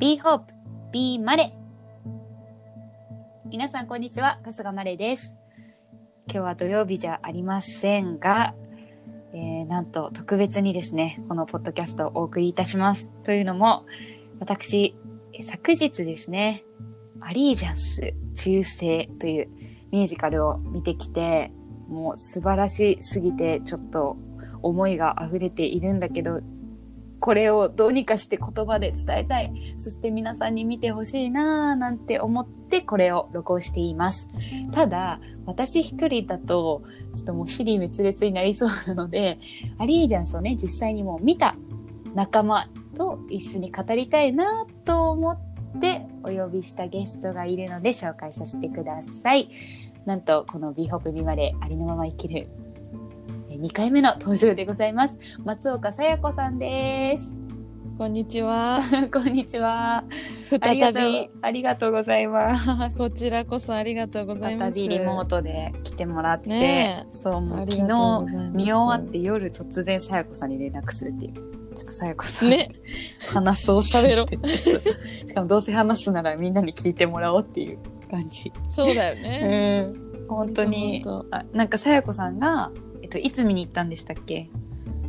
Be Hope, Be マレ皆さんこんにちは、春日マレです。今日は土曜日じゃありませんが、えー、なんと特別にですね、このポッドキャストをお送りいたします。というのも、私、昨日ですね、アリージャンス中世というミュージカルを見てきて、もう素晴らしすぎてちょっと思いが溢れているんだけど、これをどうにかして言葉で伝えたい。そして皆さんに見てほしいなぁなんて思ってこれを録音しています。ただ、私一人だと、ちょっともう尻滅裂になりそうなので、アリージャンスをね、実際にもう見た仲間と一緒に語りたいなと思ってお呼びしたゲストがいるので紹介させてください。なんと、この b ホップ美までありのまま生きる2回目の登場でございます。松岡さや子さんです。こんにちは。こんにちは。あ再び、ありがとうございます。こちらこそありがとうございます。再びリモートで来てもらって、ねえそう、もう昨日見終わって夜突然さや子さんに連絡するっていう。ちょっとさや子さん、ね、話そう喋ろうう。しかもどうせ話すならみんなに聞いてもらおうっていう感じ。そうだようね。ん。本当に。ほんとあなんかさや子さんが、と、いつ見に行ったんでしたっけ、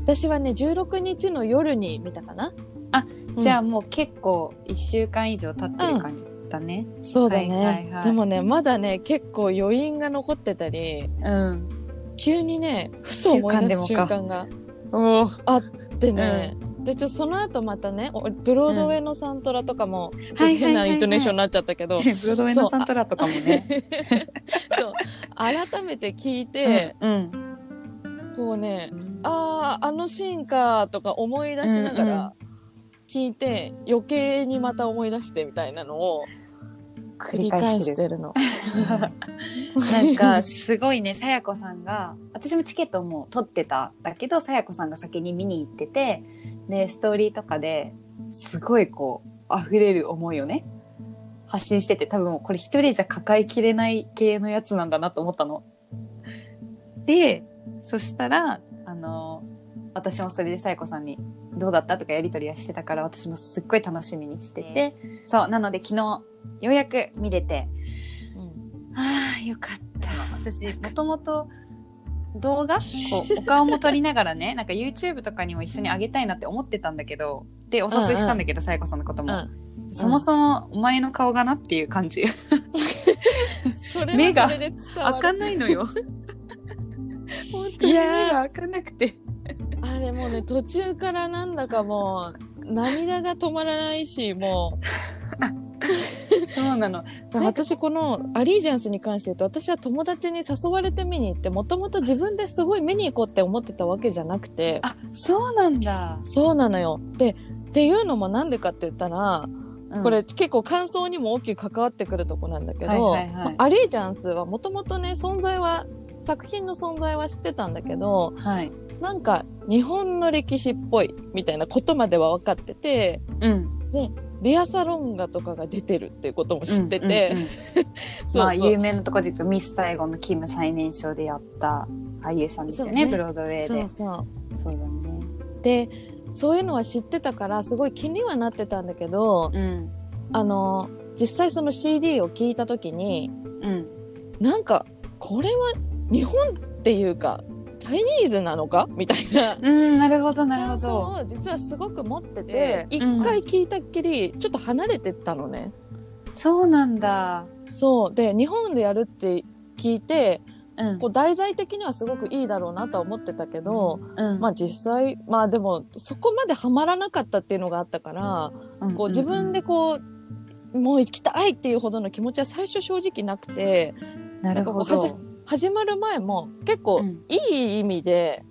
私はね、16日の夜に見たかな。あ、うん。じゃあもう結構一週間以上経ってる感じだね。そうだね、はいはいはい。でもね、まだね、結構余韻が残ってたり、うん。急にね、ふと思い出す瞬間がおあってね、で、ちょ、その後またね、おブロードウェイのサントラとかも、ちょっと変なイントネーションになっちゃったけど、ブロードウェイのサントラとかもね。そう、改めて聞いて、うん。こうね、ああ、あのシーンかとか思い出しながら聞いて、余計にまた思い出してみたいなのを繰り返してるの。なんか、すごいね、さやこさんが、私もチケットもう取ってたんだけど、さやこさんが先に見に行ってて、で、ストーリーとかで、すごいこう、溢れる思いをね、発信してて、多分これ一人じゃ抱えきれない系のやつなんだなと思ったの。で、そしたら、あの、私もそれでさやこさんに、どうだったとかやりとりはしてたから、私もすっごい楽しみにしてて、そう、なので昨日、ようやく見れて、うんああ、よかった。私、もともと動画？こう、お顔も撮りながらね、なんか YouTube とかにも一緒にあげたいなって思ってたんだけど、で、お誘いしたんだけど、さやこさんのことも。うんそもそも、お前の顔がなっていう感じ。目が。開かないのよ。本当に目が開かなくて。あれもうね、途中からなんだかもう、涙が止まらないし、もそうなの。う、私このアリージャンスに関して言うと、私は友達に誘われて見に行って、もともと自分ですごい見に行こうって思ってたわけじゃなくて、あ、そうなんだ。そうなのよ。で、っていうのもなんでかって言ったら、うんこれ、結構感想にも大きく関わってくるとこなんだけど、はいはいはいまあアリージャンスはもともとね、存在は、作品の存在は知ってたんだけど、はい。なんか日本の歴史っぽいみたいなことまでは分かってて、うん。レアサロンガとかが出てるっていうことも知ってて、まあ、有名なところで言うと、ミス・サイゴンのキム最年少でやった俳優さんですよね、ねブロードウェイで。そうそう。そうだね。で、そういうのは知ってたから、すごい気にはなってたんだけど、うん。あの、実際その CD を聞いたときに、うん。なんか、これは日本っていうか、チャイニーズなのか？みたいな。うん、なるほど、なるほど。を実はすごく持ってて、一、うん回聞いたっきり、ちょっと離れてったのね。そうなんだ。そう。で、日本でやるって聞いて、うん。こう題材的にはすごくいいだろうなとは思ってたけど、うんまあ実際、まあでも、そこまでハマらなかったっていうのがあったから、うんこう自分でこう、もう行きたいっていうほどの気持ちは最初正直なくて、なるほど。始まる前も結構うんいい意味で、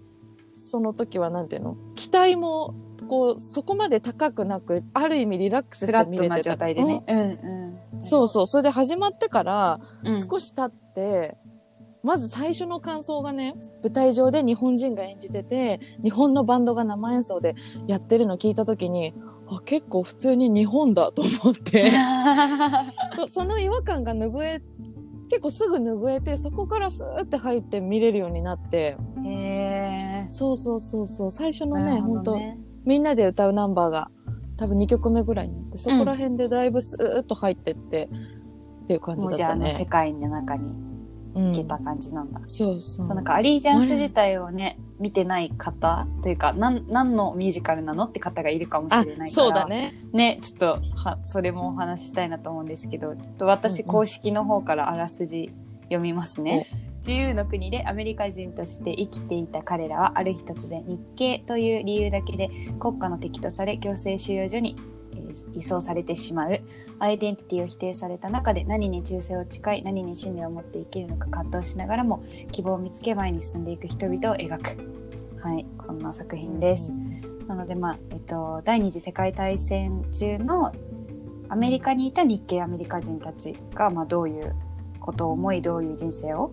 その時はなんていうの？期待も、こう、そこまで高くなく、ある意味リラックスして見れてた。な状態でね。うんうん。うんそうそう。それで始まってから、うん。少し経って、まず最初の感想がね、舞台上で日本人が演じてて、日本のバンドが生演奏でやってるの聞いたときに、あ、結構普通に日本だと思って、そ その違和感が拭え、結構すぐ拭えて、そこからスーって入って見れるようになって、へえ。そうそうそうそう、最初のね、なるほ本当。みんなで歌うナンバーが多分2曲目ぐらいになって、そこら辺でだいぶスーッと入ってって、っていう感じもうじゃああのだったね。世界の中にうん行けた感じなんだ。そうそう。そうなんかアリージャンス自体をね、見てない方というか、なん、何のミュージカルなのって方がいるかもしあれないから。そうだ。ね。ね、ちょっと、は、それもお話ししたいなと思うんですけど、ちょっと私うんうん公式の方からあらすじ読みますね。自由の国でアメリカ人として生きていた彼らはある日突然日系という理由だけで国家の敵とされ強制収容所に、えー移送されてしまう。アイデンティティを否定された中で何に忠誠を誓い何に信念を持って生きるのか葛藤しながらも希望を見つけ前に進んでいく人々を描く。はいこんな作品です、なのでまあえっと第二次世界大戦中のアメリカにいた日系アメリカ人たちがまあどういうことを思いどういう人生を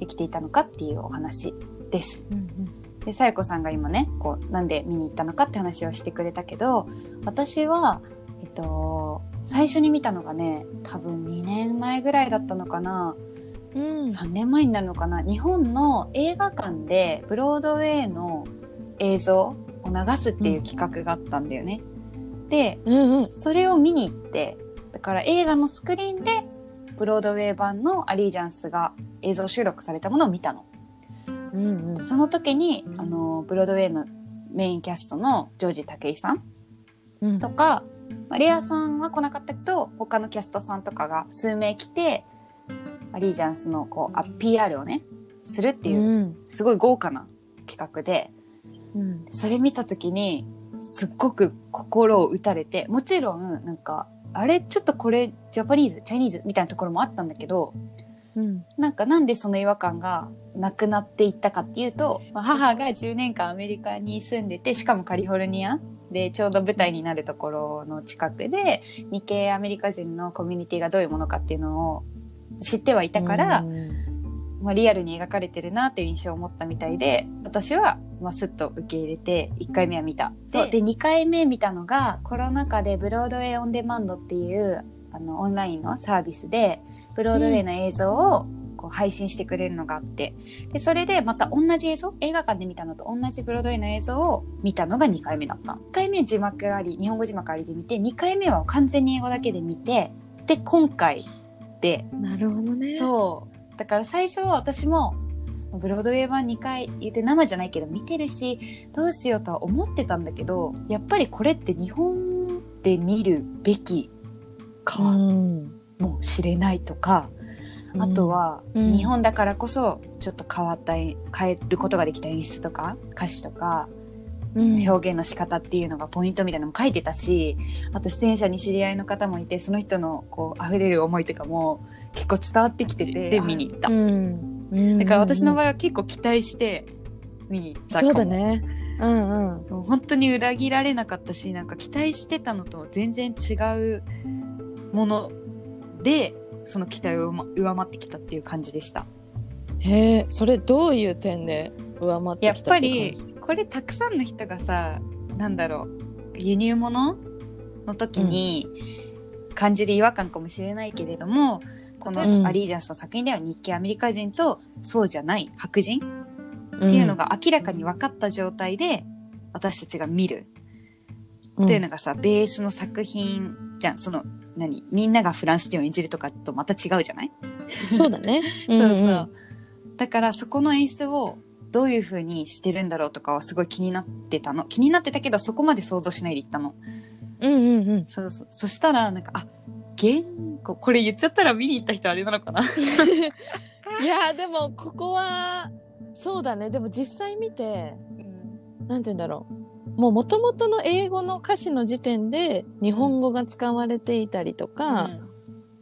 生きていたのかっていうお話です。うんうん。で、さやこさんが今ね、こう、なんで見に行ったのかって話をしてくれたけど、私は、えっと、最初に見たのがね、多分2年前ぐらいだったのかな、うん。3年前になるのかな、日本の映画館でブロードウェイの映像を流すっていう企画があったんだよね。で、うんうん。それを見に行って、だから映画のスクリーンで、ブロードウェイ版のアリージャンスが映像収録されたものを見たの。うんうん。その時に、あの、ブロードウェイのメインキャストのジョージ・タケイさんうんとか、まあレアさんは来なかったけど、他のキャストさんとかが数名来て、アリージャンスのこう、あ PR をね、するっていう、うん。すごい豪華な企画で、うん。それ見た時に、すっごく心を打たれて、もちろん、なんか、あれ、ちょっとこれ、ジャパニーズ、チャイニーズみたいなところもあったんだけど、うん。なんかなんでその違和感がなくなっていったかっていうと、まあ母が10年間アメリカに住んでて、しかもカリフォルニアでちょうど舞台になるところの近くで、日系アメリカ人のコミュニティがどういうものかっていうのを知ってはいたから、うんまあ、リアルに描かれてるなっていう印象を持ったみたいで、私は、まあ、スッと受け入れて、1回目は見た。そう。で、2回目見たのが、コロナ禍でブロードウェイオンデマンドっていう、あの、オンラインのサービスで、ブロードウェイの映像を、こう配信してくれるのがあって、で、それでまた同じ映像、映画館で見たのと同じブロードウェイの映像を見たのが2回目だった。1回目字幕あり、日本語字幕ありで見て、2回目は完全に英語だけで見て、で、今回で、なるほどね。そう。だから最初は私も、ブロードウェイ版2回言って生じゃないけど見てるし、どうしようとは思ってたんだけど、やっぱりこれって日本で見るべきかん。もしれないとか、あとは、うん日本だからこそちょっと変わった演、変えることができた演出とか、歌詞とか、うん、表現の仕方っていうのがポイントみたいなのも書いてたし、あと出演者に知り合いの方もいて、その人のこう溢れる思いとかも結構伝わってきてて、で見に行った。うん。うんだから私の場合は結構期待して見に行ったかも。そうだね。うんうん。本当に裏切られなかったし、なんか期待してたのと全然違うもので、その期待を上回ってきたっていう感じでした。へえ、それどういう点で上回ってやっきたぱりって感じ？これたくさんの人がさなんだろう輸入物？の時に感じる違和感かもしれないけれども、このうん。アリージャンスの作品では日系アメリカ人とそうじゃない白人？っていうのが明らかに分かった状態で私たちが見る。うん。っていうのがさ、ベースの作品じゃん。その何みんながフランス人を演じるとかとまた違うじゃない？そうだね。そうそう。んんだからそこの演出をどういう風にしてるんだろうとかはすごい気になってたの。気になってたけどそこまで想像しないで行ったの。うんうんうん。そうそう。そしたらなんか、あ、言語、これ言っちゃったら見に行った人あれなのかな？いやーでもここはそうだねでも実際見てなんて言うんだろうもう元々の英語の歌詞の時点で日本語が使われていたりとか、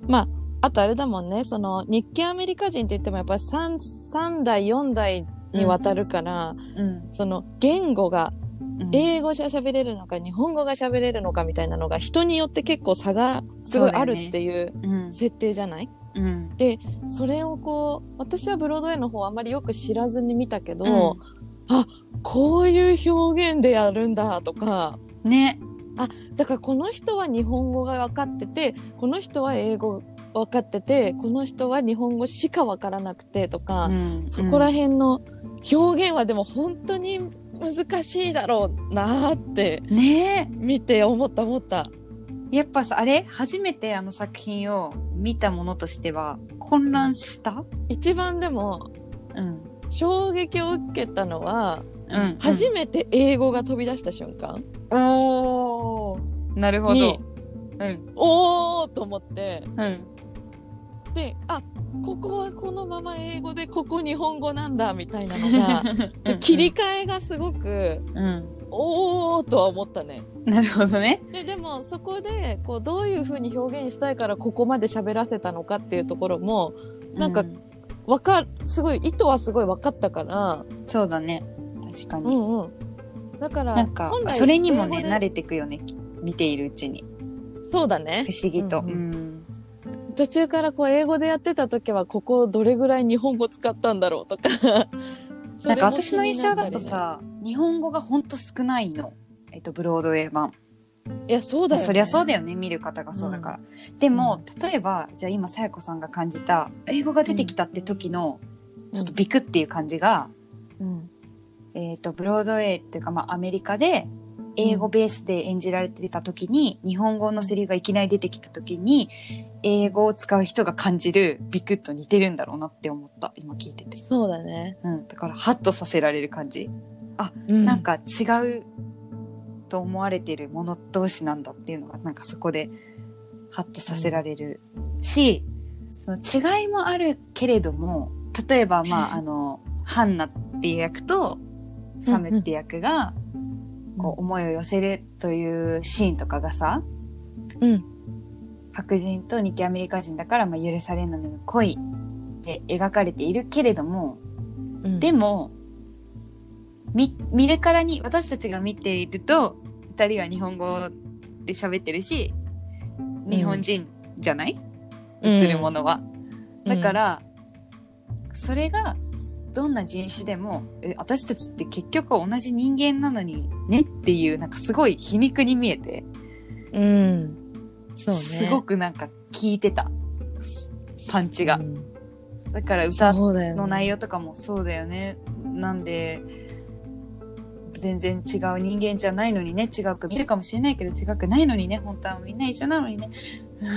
まああとあれだもんねその日系アメリカ人って言ってもやっぱ 3, 3代4代にわたるから、うん。その言語がうん。英語が喋れるのか日本語が喋れるのかみたいなのが人によって結構差がすごいあるっていううん。設定じゃない？うん。それをこう、私はブロードウェイの方あんまりよく知らずに見たけど、あ、こういう表現でやるんだとか、ね。だからこの人は日本語が分かってて、この人は英語分かってて、この人は日本語しか分からなくてとか、うんそこら辺の表現はでも本当に難しいだろうなーってね。見て思った思った。えやっぱさあれ？初めてあの作品を見たものとしては混乱した？一番でもうん衝撃を受けたのは、うん初めて英語が飛び出した瞬間。おおなるほど。にうん。おーと思って。うん。であここはこのまま英語でここ日本語なんだみたいなのが 切り替えがすごくうん。おーとは思ったね。なるほどね。ででもそこでこうどういうふうに表現したいからここまで喋らせたのかっていうところもなんかうわかるすごい意図はすごい分かったから。そうだね。確かうに、んうん。だからなんか本来それにもね慣れてくよね。見ているうちに。そうだね。不思議と、うんうん。ん途中からこう英語でやってた時はここどれぐらい日本語使ったんだろうとか。そなんか私の印象だと気になったりね。さ日本語がほんと少ないの。えっとブロードウェイ版いやそうだよ、ね、そりゃそうだよね。見る方がそうだから、でも例えばじゃあ今さや子さんが感じた英語が出てきたって時のちょっとビクっていう感じが、うん。えっとブロードウェイっていうかまあアメリカで英語ベースで演じられてた時に、日本語のセリフがいきなり出てきた時に英語を使う人が感じるビクッと似てるんだろうなって思った。今聞いてて、そうだね、うん、だからハッとさせられる感じ、うん、なんか違うと思われてるもの同士なんだっていうのがなんかそこでハッとさせられるし、その違いもあるけれども例えばまあ あのハンナっていう役とサムっていう役がこう思いを寄せるというシーンとかがさうん。白人と日系アメリカ人だからまあ許されないの恋で描かれているけれどもうん。でも、み、見るからに、私たちが見ていると、二人は日本語で喋ってるし、日本人じゃない？映るものは。だから、それが、どんな人種でも、え、私たちって結局同じ人間なのにねっていう、なんかすごい皮肉に見えて、うん、うん、そうねすごくなんか聞いてた。パンチがう。んだから歌の内容とかもそうだよね。なんで、全然違う人間じゃないのにね、違うく見るかもしれないけど違くないのにね、本当はみんな一緒なのにね、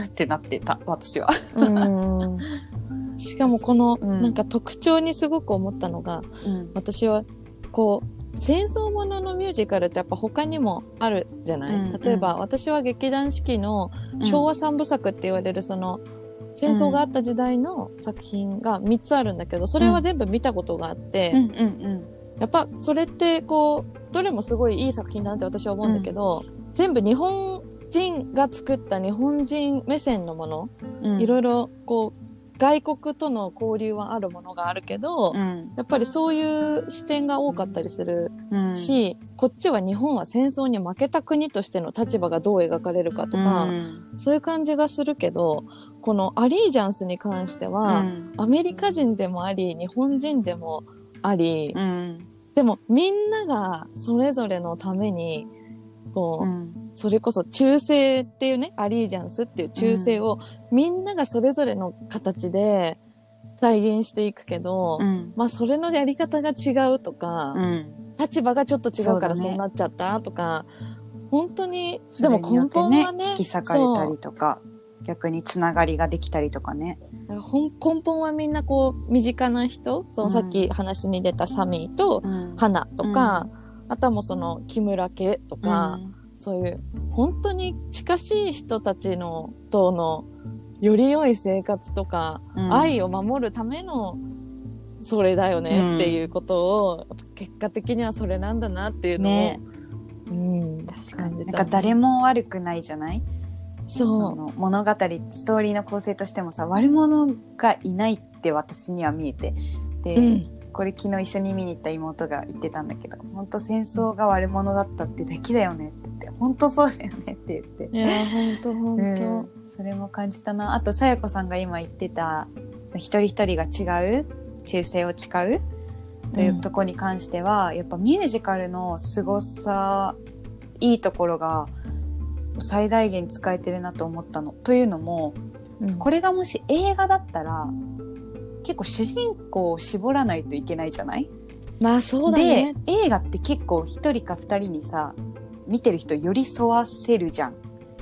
ってなってた、私は。うん。しかもこの、うん。なんか特徴にすごく思ったのがうん。私はこう戦争もののミュージカルってやっぱ他にもあるじゃない、うん。例えば、私は劇団四季の昭和三部作って言われるその戦争があった時代の作品が3つあるんだけどそれは全部見たことがあって、うんうんやっぱそれってこうどれもすごいいい作品だなって私は思うんだけど、全部日本人が作った日本人目線のもの、うん。いろいろこう外国との交流はあるものがあるけど、うん。やっぱりそういう視点が多かったりするうん。し、こっちは日本は戦争に負けた国としての立場がどう描かれるかとか、うんそういう感じがするけど、このアリージャンスに関しては、うんアメリカ人でもあり、日本人でもあり、うん。でもみんながそれぞれのために、こう、うん。それこそ忠誠っていうね、アリージャンスっていう忠誠を、みんながそれぞれの形で体現していくけど、うん。まあそれのやり方が違うとか、うん。立場がちょっと違うからそうなっちゃったとか、本当に、そでも根本はね、引き裂かれたりとか、逆につながりができたりとかね。根本はみんなこう、身近な人、そのさっき話に出たサミーとうん。花とか、あとはもうその木村家とか、そういう本当に近しい人たちのとのより良い生活とか、うん。愛を守るためのそれだよねっていうことを、結果的にはそれなんだなっていうのを、ね。うん、確かに。なんか誰も悪くないじゃない？そうの物語、ストーリーの構成としてもさ、悪者がいないって私には見えて。で、うん、これ昨日一緒に見に行った妹が言ってたんだけど、本当戦争が悪者だったってだけだよねって言って、本当そうだよねって言って。いや本当本当、うん、それも感じたな。あと、さやこさんが今言ってた、一人一人が違う、忠誠を誓うというところに関しては、やっぱミュージカルの凄さ、いいところが最大限使えてるなと思ったの。というのも、うんこれがもし映画だったら、結構主人公を絞らないといけないじゃない？まあそうだね。で映画って結構一人か二人にさ見てる人寄り添わせるじゃん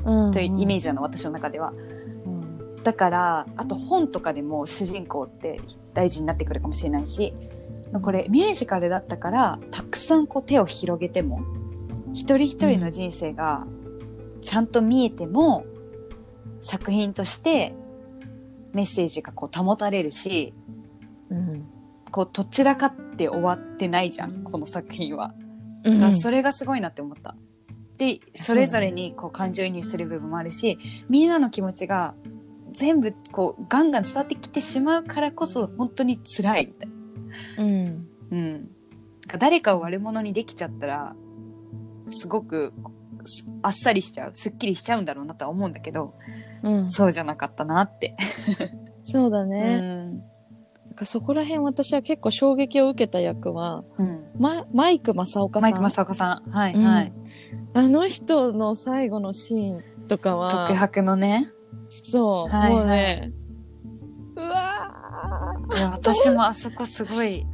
うんというイメージ。ジなの、私の中では。うんだからあと本とかでも主人公って大事になってくるかもしれないしこれミュージカルだったからたくさんこう手を広げても一人一人の人生がちゃんと見えても、作品としてメッセージがこう保たれるしうんこうどちらかって終わってないじゃんこの作品は。だうそれがすごいなって思った。で、それぞれにこう感情移入する部分もあるし、みんなの気持ちが全部こうガンガン伝わってきてしまうからこそ本当に辛いみたいな。うん。うん。誰かを悪者にできちゃったら、すごくすあっさりしちゃう、すっきりしちゃうんだろうなとは思うんだけど、うん。そうじゃなかったなって。そうだうね。ん。なんかそこら辺私は結構衝撃を受けた役は、うん。ま、マイク正岡さん。マイク正岡さん。はい、うんはい。あの人の最後のシーンとかは、独白のね。そう、はいもうね、うわ私もあそこすごい、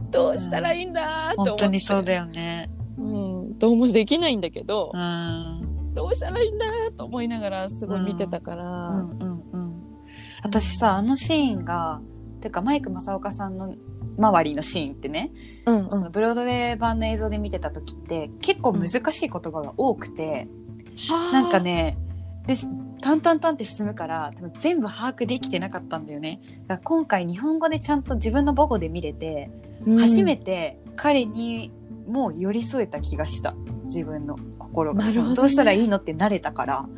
ーどうしたらいいんだーって思って。本当にそうだよね。うん。どうもできないんだけどう、ん。どうしたらいいんだーと思いながらすごい見てたから、うんうんうん。私さ、あのシーンが、てかマイク正岡さんの周りのシーンってね、うんうん。そのブロードウェイ版の映像で見てた時って結構難しい言葉が多くて、なんか、ね、で、タンタンタンって進むから、多分全部把握できてなかったんだよね。だから今回日本語でちゃんと自分の母語で見れて、初めて、て彼にもう寄り添えた気がした。自分の心が。ねそのどうしたらいいのって慣れたから、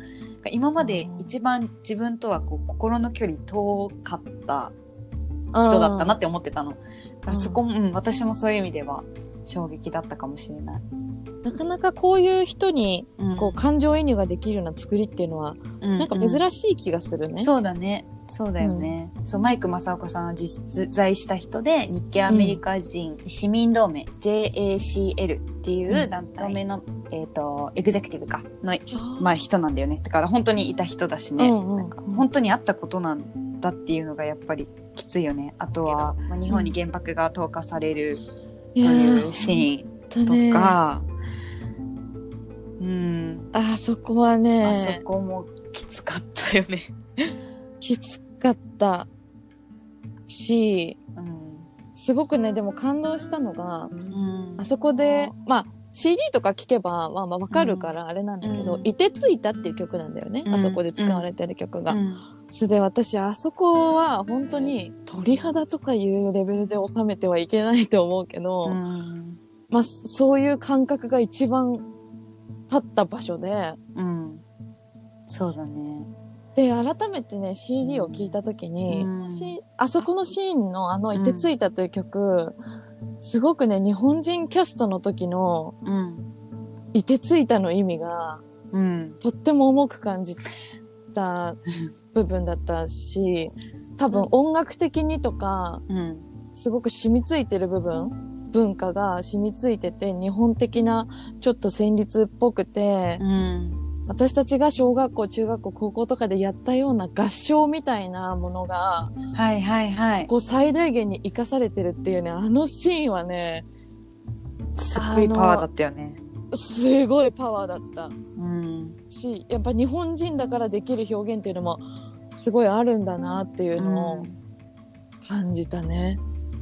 今まで一番自分とはこう心の距離遠かった人だったなって思ってたの。そこも、うん、私もそういう意味では衝撃だったかもしれない。なかなかこういう人に、うんこう、感情移入ができるような作りっていうのは、うんなんか珍しい気がするね。そうだね。そうだよね。そう、マイク正岡さんは実在した人で、日系アメリカ人市民同盟、JACL っていう団体の、えっ、と、エグゼクティブか、の、まあ人なんだよね。だから本当にいた人だしね。うんうんなんか本当にあったことなんだっていうのがやっぱりきついよね。あとは、まあ、日本に原爆が投下されるというシーンー、とね、か、うん、あそこはあねそ、こもきつかったよね。きつかったし、うんすごくね、でも感動したのが、うんあそこで、まあ、CD とか聴けば、まあまあわかるからあれなんだけど、うんいてついたっていう曲なんだよね。うんあそこで使われてる曲が。うんそれで私、あそこは本当に鳥肌とかいうレベルで収めてはいけないと思うけど、うんまあ、そういう感覚が一番立った場所で、うん。そうだね。で、改めてね、CD を聴いたときに、うんしあそこのシーンのあの、いてついたという曲、すごくね、日本人キャストの時の、うん。いてついたの意味が、うん。とっても重く感じた部分だったし、多分音楽的にとか、うん。すごく染みついてる部分、文化が染みついてて、日本的な、ちょっと旋律っぽくて、うん。私たちが小学校、中学校、高校とかでやったような合唱みたいなものが、はいはいはい。こう最大限に活かされてるっていうね、あのシーンはね、すっごいパワーだったよね。すごいパワーだったうん。し、やっぱ日本人だからできる表現っていうのも、すごいあるんだなっていうのを感じたね。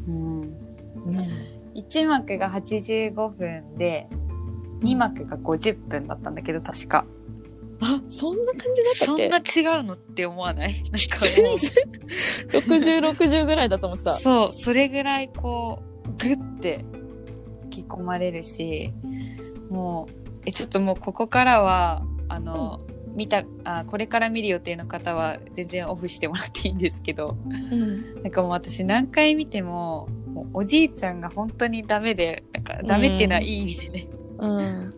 うん。うん。1幕が85分で、2幕が50分だったんだけど、確か。あ、そんな感じだったっけ？そんな違うのって思わない？なんか全もう然60、60ぐらいだと思ってた。そう、それぐらいこう、グッて引き込まれるし、もう、え、ちょっともうここからは、あの、見たあ、これから見る予定の方は全然オフしてもらっていいんですけど、うん。なんかもう私何回見ても、もうおじいちゃんが本当にダメで、なんかダメっていうのはいい意味でね、うん。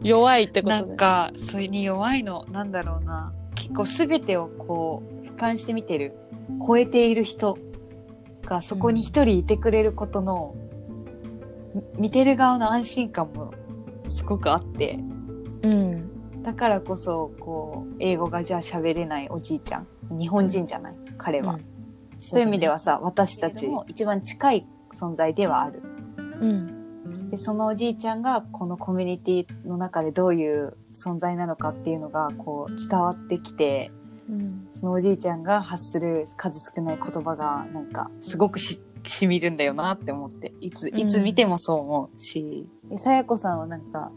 弱いってことね。なんか、それに弱いの、なんだろうな。結構すべてをこう、俯瞰して見てる、超えている人がそこに一人いてくれることの、み見てる側の安心感もすごくあって、うん。だからこそ、こう、英語がじゃあ喋れないおじいちゃん。日本人じゃない、彼は。そういう意味ではさ、私たちも一番近い存在ではある。うん。でそのおじいちゃんがこのコミュニティの中でどういう存在なのかっていうのがこう伝わってきてうん。そのおじいちゃんが発する数少ない言葉がなんかすごくししみるんだよなって思っていついつ見てもそう思うし、えさやこさんはなんか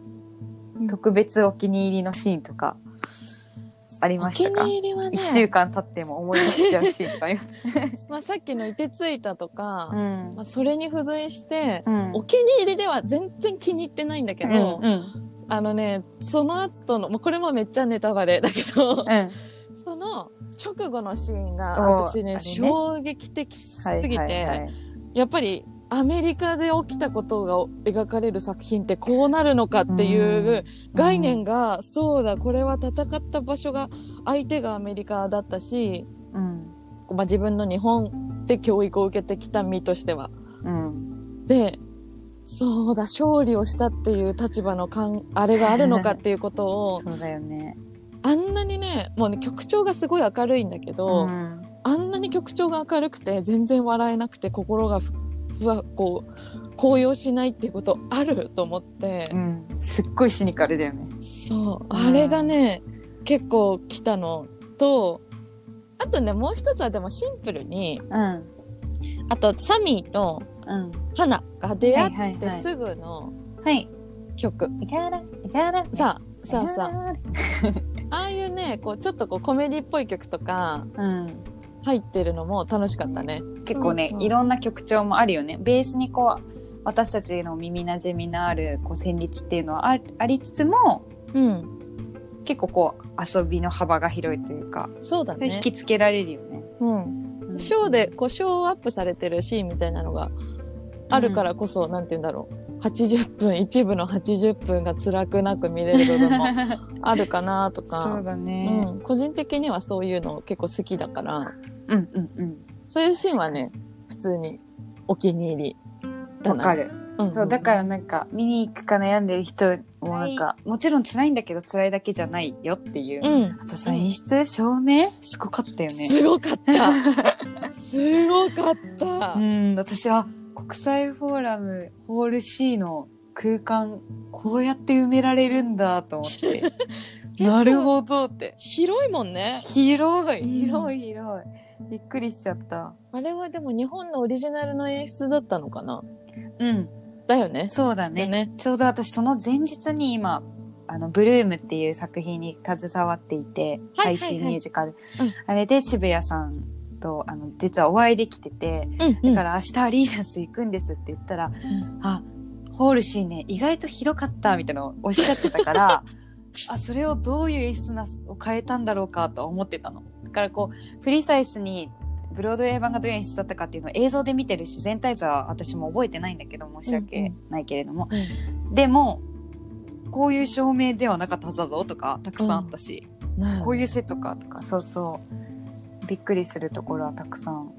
特別お気に入りのシーンとかありお気ましたか？に入りはね。一、週間経っても思い出しちゃうシーンとかあります。まあ、さっきのいてついたとか、ん。まあ、それに付随して、うん。お気に入りでは全然気に入ってないんだけど、うんあのね、その後の、まあ、これもめっちゃネタバレだけど、うん。その直後のシーンがお私ねね。衝撃的すぎて、はいはいはい。やっぱりアメリカで起きたことが描かれる作品ってこうなるのかっていう概念が、そうだ、これは戦った場所が相手がアメリカだったし、うんまあ、自分の日本で教育を受けてきた身としては。うんで、そうだ、勝利をしたっていう立場のかん、あれがあるのかっていうことを、そうだよね。あんなにね、もうね、曲調がすごい明るいんだけど、んあんなに曲調が明るくて全然笑えなくて心がふふわ、こう、高揚しないっていうことあると思って、うん、すっごいシニカルだよね。そう、あれがね、結構来たのと、あとね、もう一つはでもシンプルに、うん。あと、サミーとうん。花が出会ってすぐのはい。曲。いかだ、いかだ。さあ、さあさあ、ああいうね、こう、ちょっとこう、コメディっぽい曲とかうん。入ってるのも楽しかったね。結構ねいろんな曲調もあるよね。ベースにこう、私たちの耳なじみのあるこう旋律っていうのはあありつつも、うん。結構こう遊びの幅が広いというか、そうだね引。きつけられるよね。うん。うんショーで、こう、ショーアップされてるシーンみたいなのがあるからこそ、なんて言うんだろう。80分、一部の80分が辛くなく見れる部分も あるかなとか。そうだね。うん、個人的にはそういうの結構好きだから、うんうんうん。そういうシーンはね、普通にお気に入りだな。わかる。うん、そう、だからなんか、見に行くか悩んでる人もなんか、もちろん辛いんだけど辛いだけじゃないよっていう。うん。あとさ、演出、照明？すごかったよね。すごかった。すごかった。うん、私は国際フォーラムホール C の空間、こうやって埋められるんだと思って。構なるほどって。広いもんね。広い、うん広い、広い。びっくりしちゃった。あれはでも日本のオリジナルの演出だったのかな？うん、だよね。そうだね。ね。ちょうど私その前日に今、あの、ブルームっていう作品に携わっていて、はい配信ミュージカル。うんあれで渋谷さんと、あの、実はお会いできてて、うん、だから明日アリージャンス行くんですって言ったら、んあ、ホールシーンね、意外と広かったみたいなのをおっしゃってたから、あ、それをどういう演出なを変えたんだろうかと思ってたの。だからこう、プリサイスにブロードウェイ版がどういう演出だったかっていうのを映像で見てるし、全体図は私も覚えてないんだけど、申し訳ないけれども。うでも、こういう照明ではなかったはずだぞとか、たくさんあったし、ん。なこういうセットかとか、そうそう。びっくりするところはたくさん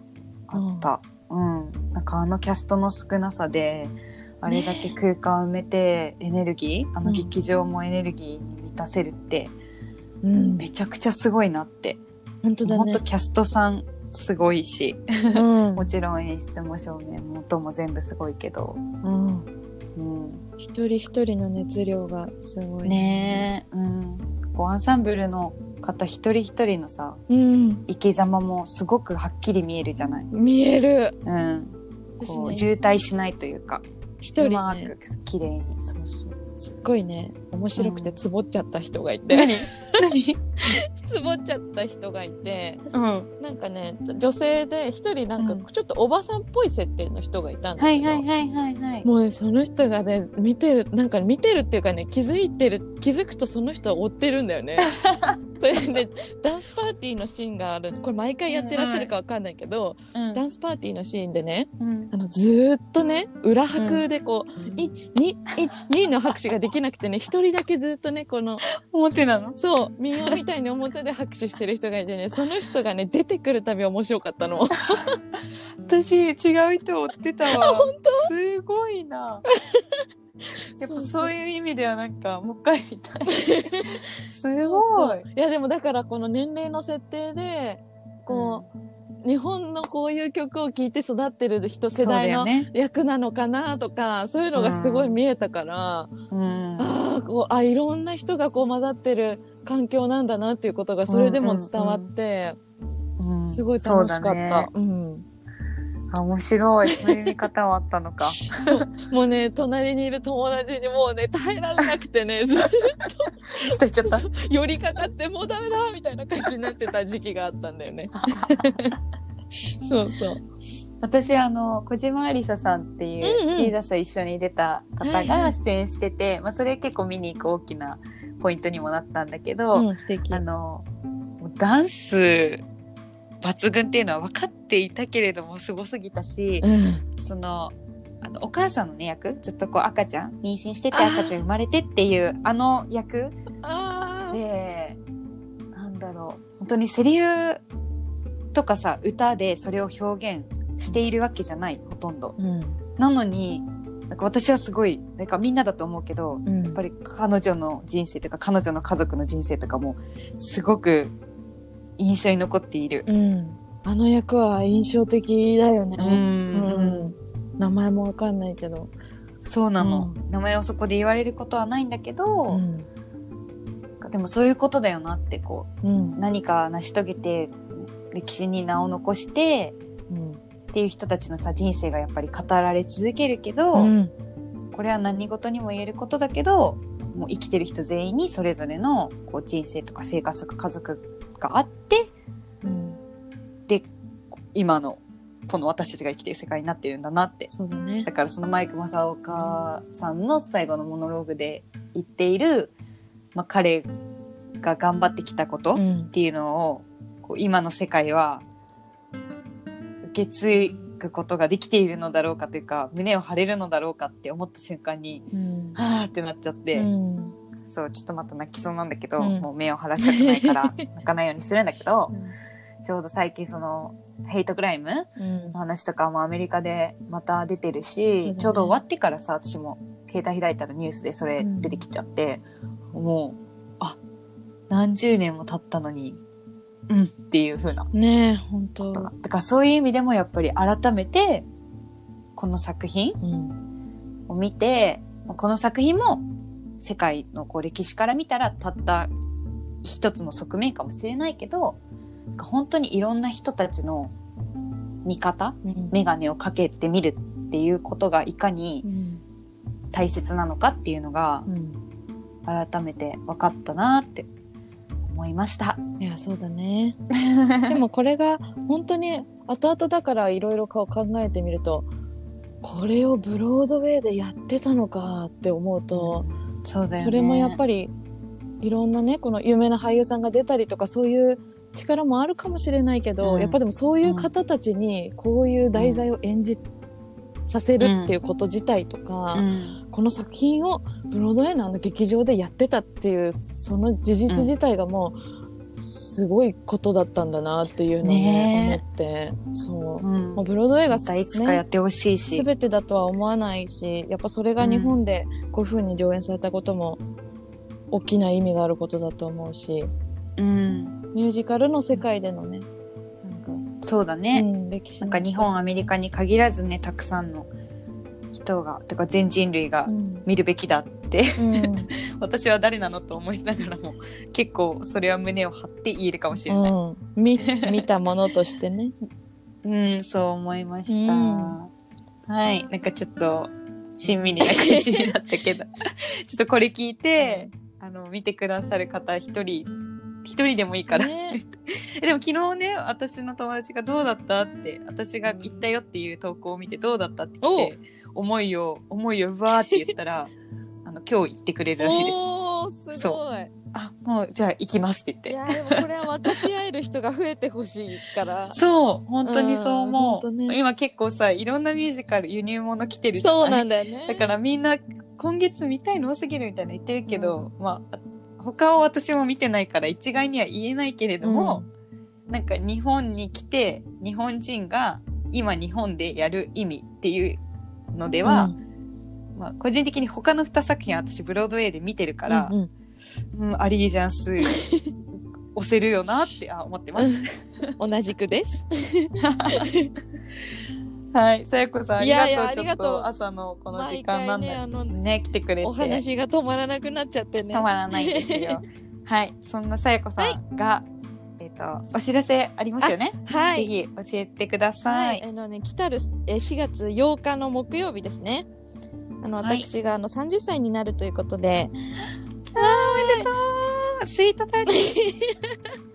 あった。うん。なんかあのキャストの少なさで、あれだけ空間埋めてエネルギー、あの劇場もエネルギーに満たせるって、うん。めちゃくちゃすごいなって。本当だねほんと。キャストさんすごいし、うん もちろん演出も照明も音も全部すごいけど、うん。うん。一人一人の熱量がすごい。ねえ、うん。こうアンサンブルの方一人一人のさ、うん。生き様もすごくはっきり見えるじゃない。見える。うん。こう私ね、渋滞しないというか、一人うまね、く綺麗に。そうそう。すっごいね、面白くてうんつぼっちゃった人がいて、何？つぼっちゃった人がいて、うん。なんかね、女性で一人なんかうんちょっとおばさんっぽい設定の人がいたんだはいけど、はいはいはいはい。もうね、その人がね、見てる、なんか見てるっていうかね、気づいてる、気づくとその人は追ってるんだよね。それで、ダンスパーティーのシーンがある。これ毎回やってらっしゃるかわかんないけど、うんダンスパーティーのシーンでね、うんあの、ずーっとね、裏拍でこう、1、2、1、2の拍手ができなくてね、一人だけずっとね、この、表なの？そう、民謡みたいに表で拍手してる人がいてね、その人がね、出てくるたび面白かったの。私違う人追ってたわ。本当？すごいな。やっぱそういう意味ではなんか、もう一回見たい。すごい。いや、でもだからこの年齢の設定で、こう、日本のこういう曲を聴いて育ってる人世代の。役なのかなとか、そういうのがすごい見えたから、うん。ああ、こう、あ、いろんな人がこう混ざってる環境なんだなっていうことがそれでも伝わって、うんすごい楽しかった。そううん。あ、面白い。そういう見方はあったのか。もうね、隣にいる友達にもうね、耐えられなくてね、ずっ伝えちゃった。と寄りかかって、もうダメだみたいな感じになってた時期があったんだよね。そうそう。私、あの、小島ありささんっていう、うんうんジーザスと一緒に出た方が出演してて、まあ、それ結構見に行く大きなポイントにもなったんだけど、うん、素敵。あの、ダンス抜群っていうのは分かっていたけれどもすごすぎたし、うん。その、あの、お母さんのね、役ずっとこう赤ちゃん、妊娠してて赤ちゃん生まれてっていう、あの役。で、なんだろう、本当にセリフとかさ、歌でそれを表現しているわけじゃない、ほとんど。うん。なのに、なんか私はすごい、なんかみんなだと思うけど、うん。やっぱり彼女の人生とか彼女の家族の人生とかもすごく印象に残っている。うん。あの役は印象的だよね。うんうん。名前もわかんないけど。そうなの、う名前をそこで言われることはないんだけど、ん。でもそういうことだよなってこう。何か成し遂げて歴史に名を残してうん。っていう人たちのさ人生がやっぱり語られ続けるけど、うん。これは何事にも言えることだけどもう生きてる人全員にそれぞれのこう人生とか生活とか家族があってうん。今のこの私たちが生きてる世界になってるんだなってそうだねだ。からそのマイク・マサオカさんの最後のモノローグで言っている、まあ、彼が頑張ってきたことっん。ていうのをこう今の世界は受け継ぐことができているのだろうかというか胸を張れるのだろうかって思った瞬間にうん。はーってなっちゃって、うん。そうちょっとまた泣きそうなんだけど、うんもう目を晴らしたくないから 泣かないようにするんだけどちょうど最近そのヘイトクライムうんの。話とかもアメリカでまた出てるし、だねちょうど終わってからさ、私も携帯開いたらニュースでそれ出てきちゃって、もう、あ、何十年も経ったのに、うんっていう風なこねえ、本当。だからそういう意味でもやっぱり改めて、この作品うん。を見て、この作品も世界のこう歴史から見たらたった一つの側面かもしれないけど、本当にいろんな人たちの見方うんメガネをかけてみるっていうことがいかにうん。大切なのかっていうのがうん。改めて分かったなって思いました。いや、そうだね。でもこれが本当に後々だからいろいろ考えてみると、これをブロードウェイでやってたのかって思うと、そうだよね。それもやっぱりいろんなね、この有名な俳優さんが出たりとかそういう力もあるかもしれないけど、うん。やっぱでもそういう方たちにこういう題材を演じさせるっていうこと自体とか、うん、この作品をブロードウェイのあの劇場でやってたっていうその事実自体がもうすごいことだったんだなっていうのをねね思って。そう。うん。もうブロードウェイがまたいつかやってほしいし。全てだとは思わないしやっぱそれが日本でこういう風に上演されたことも大きな意味があることだと思うし。うん、ミュージカルの世界でのねそうだね。なんか、うん、歴史のなんか日本、アメリカに限らずね、たくさんの人が、てか全人類がうん見るべきだって、うん 私は誰なのと思いながらも、結構それは胸を張って言えるかもしれない。うん、見見たものとしてね。うん、そう思いました。うんはい。なんかちょっと、しんみりな感じになったけど、ちょっとこれ聞いて、あの、見てくださる方一人、一人でもいいから。ねえでも昨日ね、私の友達がどうだったって、私が行ったよっていう投稿を見てどうだったって来て、思いを、思いをうわーって言ったら、あの、今日行ってくれるらしいです。おー、すごい。あ、もう、じゃあ行きますって言って。いやでもこれは分かち合える人が増えてほしいから。そう、本当にそううん思う。ね今結構さ、いろんなミュージカル輸入物来てるそうなんだよね。だからみんな今月見たいの多すぎるみたいな言ってるけど、まあ、他を私も見てないから一概には言えないけれども、なんか日本に来て日本人が今日本でやる意味っていうのでは、まあ、個人的に他の2作品は私ブロードウェイで見てるから、うんうんうんアリージャンス押せるよなってあ思ってます。同じくです。はい、さやこさんありがとう。いやいやありがとうちょっと朝のこの時間なんだねあのね来てくれてお話が止まらなくなっちゃってね。止まらないんですよ。はい、そんなさやこさんが、えっ、とお知らせありますよね？はい。ぜひ教えてくださ。はいい、あのね、来たるえー4月8日の木曜日ですね。あの、はい私があの30歳になるということで、あ Sweet Thirty、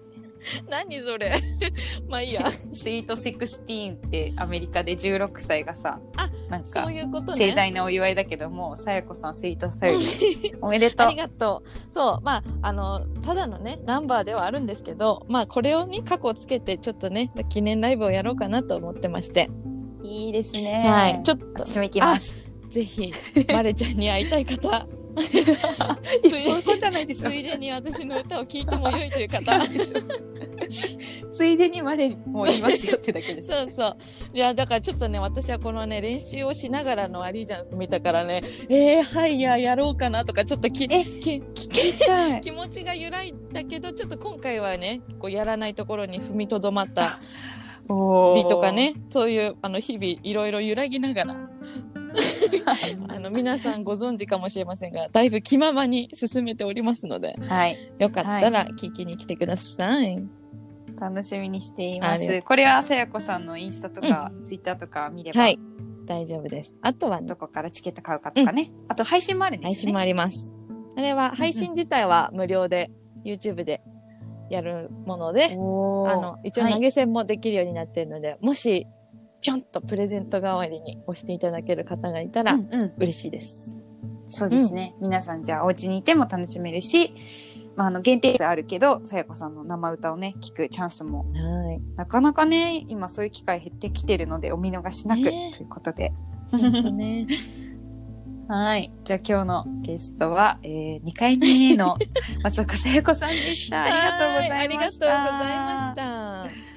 何それ まあいいや。 Sweet Sixteen ってアメリカで16歳がさ、あなんかそういうことね。盛大なお祝いだけども、さやこさん Sweet Thirty おめでとうあり。がとう。そう、まあ、あの、ただのね、ナンバーではあるんですけど、まあ、これをね、かこつけて、ちょっとね、記念ライブをやろうかなと思ってまして。いいですね。はい。ちょっと、私も行きます。ぜひ、マレちゃんに会いたい方、つ。いでに私の歌を聴いてもよいという方。ついでに我も言いますよってだけです。そうそう。いや、だからちょっとね、私はこのね、練習をしながらのアリージャンス見たからね、えー、はいや、やろうかなとか、ちょっとき、えき、気持ちが揺らいだけど、ちょっと今回はね、こうやらないところに踏みとどまったおりとか。ね、そういう、あの、日々いろいろ揺らぎながら、あの、皆さんご存知かもしれませんが、だいぶ気ままに進めておりますので、はい。よかったら聞きに来てください。楽しみにしています。これはさやこさんのインスタとか、ツイッターとか見れば、はい。大丈夫です。あとはねどこからチケット買うかとかね。あと配信もあるんですよね。配信もあります。あれは配信自体は無料で YouTube でやるもので、あの、一応投げ銭もできるようになっているので、もし、ぴょんとプレゼント代わりに押していただける方がいたらうんうん、嬉しいです。そうですね。皆さんじゃあお家にいても楽しめるし、まあ、あの限定数あるけど、さやこさんの生歌をね、聞くチャンスも、はい。なかなかね、今そういう機会減ってきてるので、お見逃しなく、ねということで。ね。はい。じゃあ今日のゲストは、えー、2回目の松岡さやこさんでした。ありがとうございました。はありがとうございました。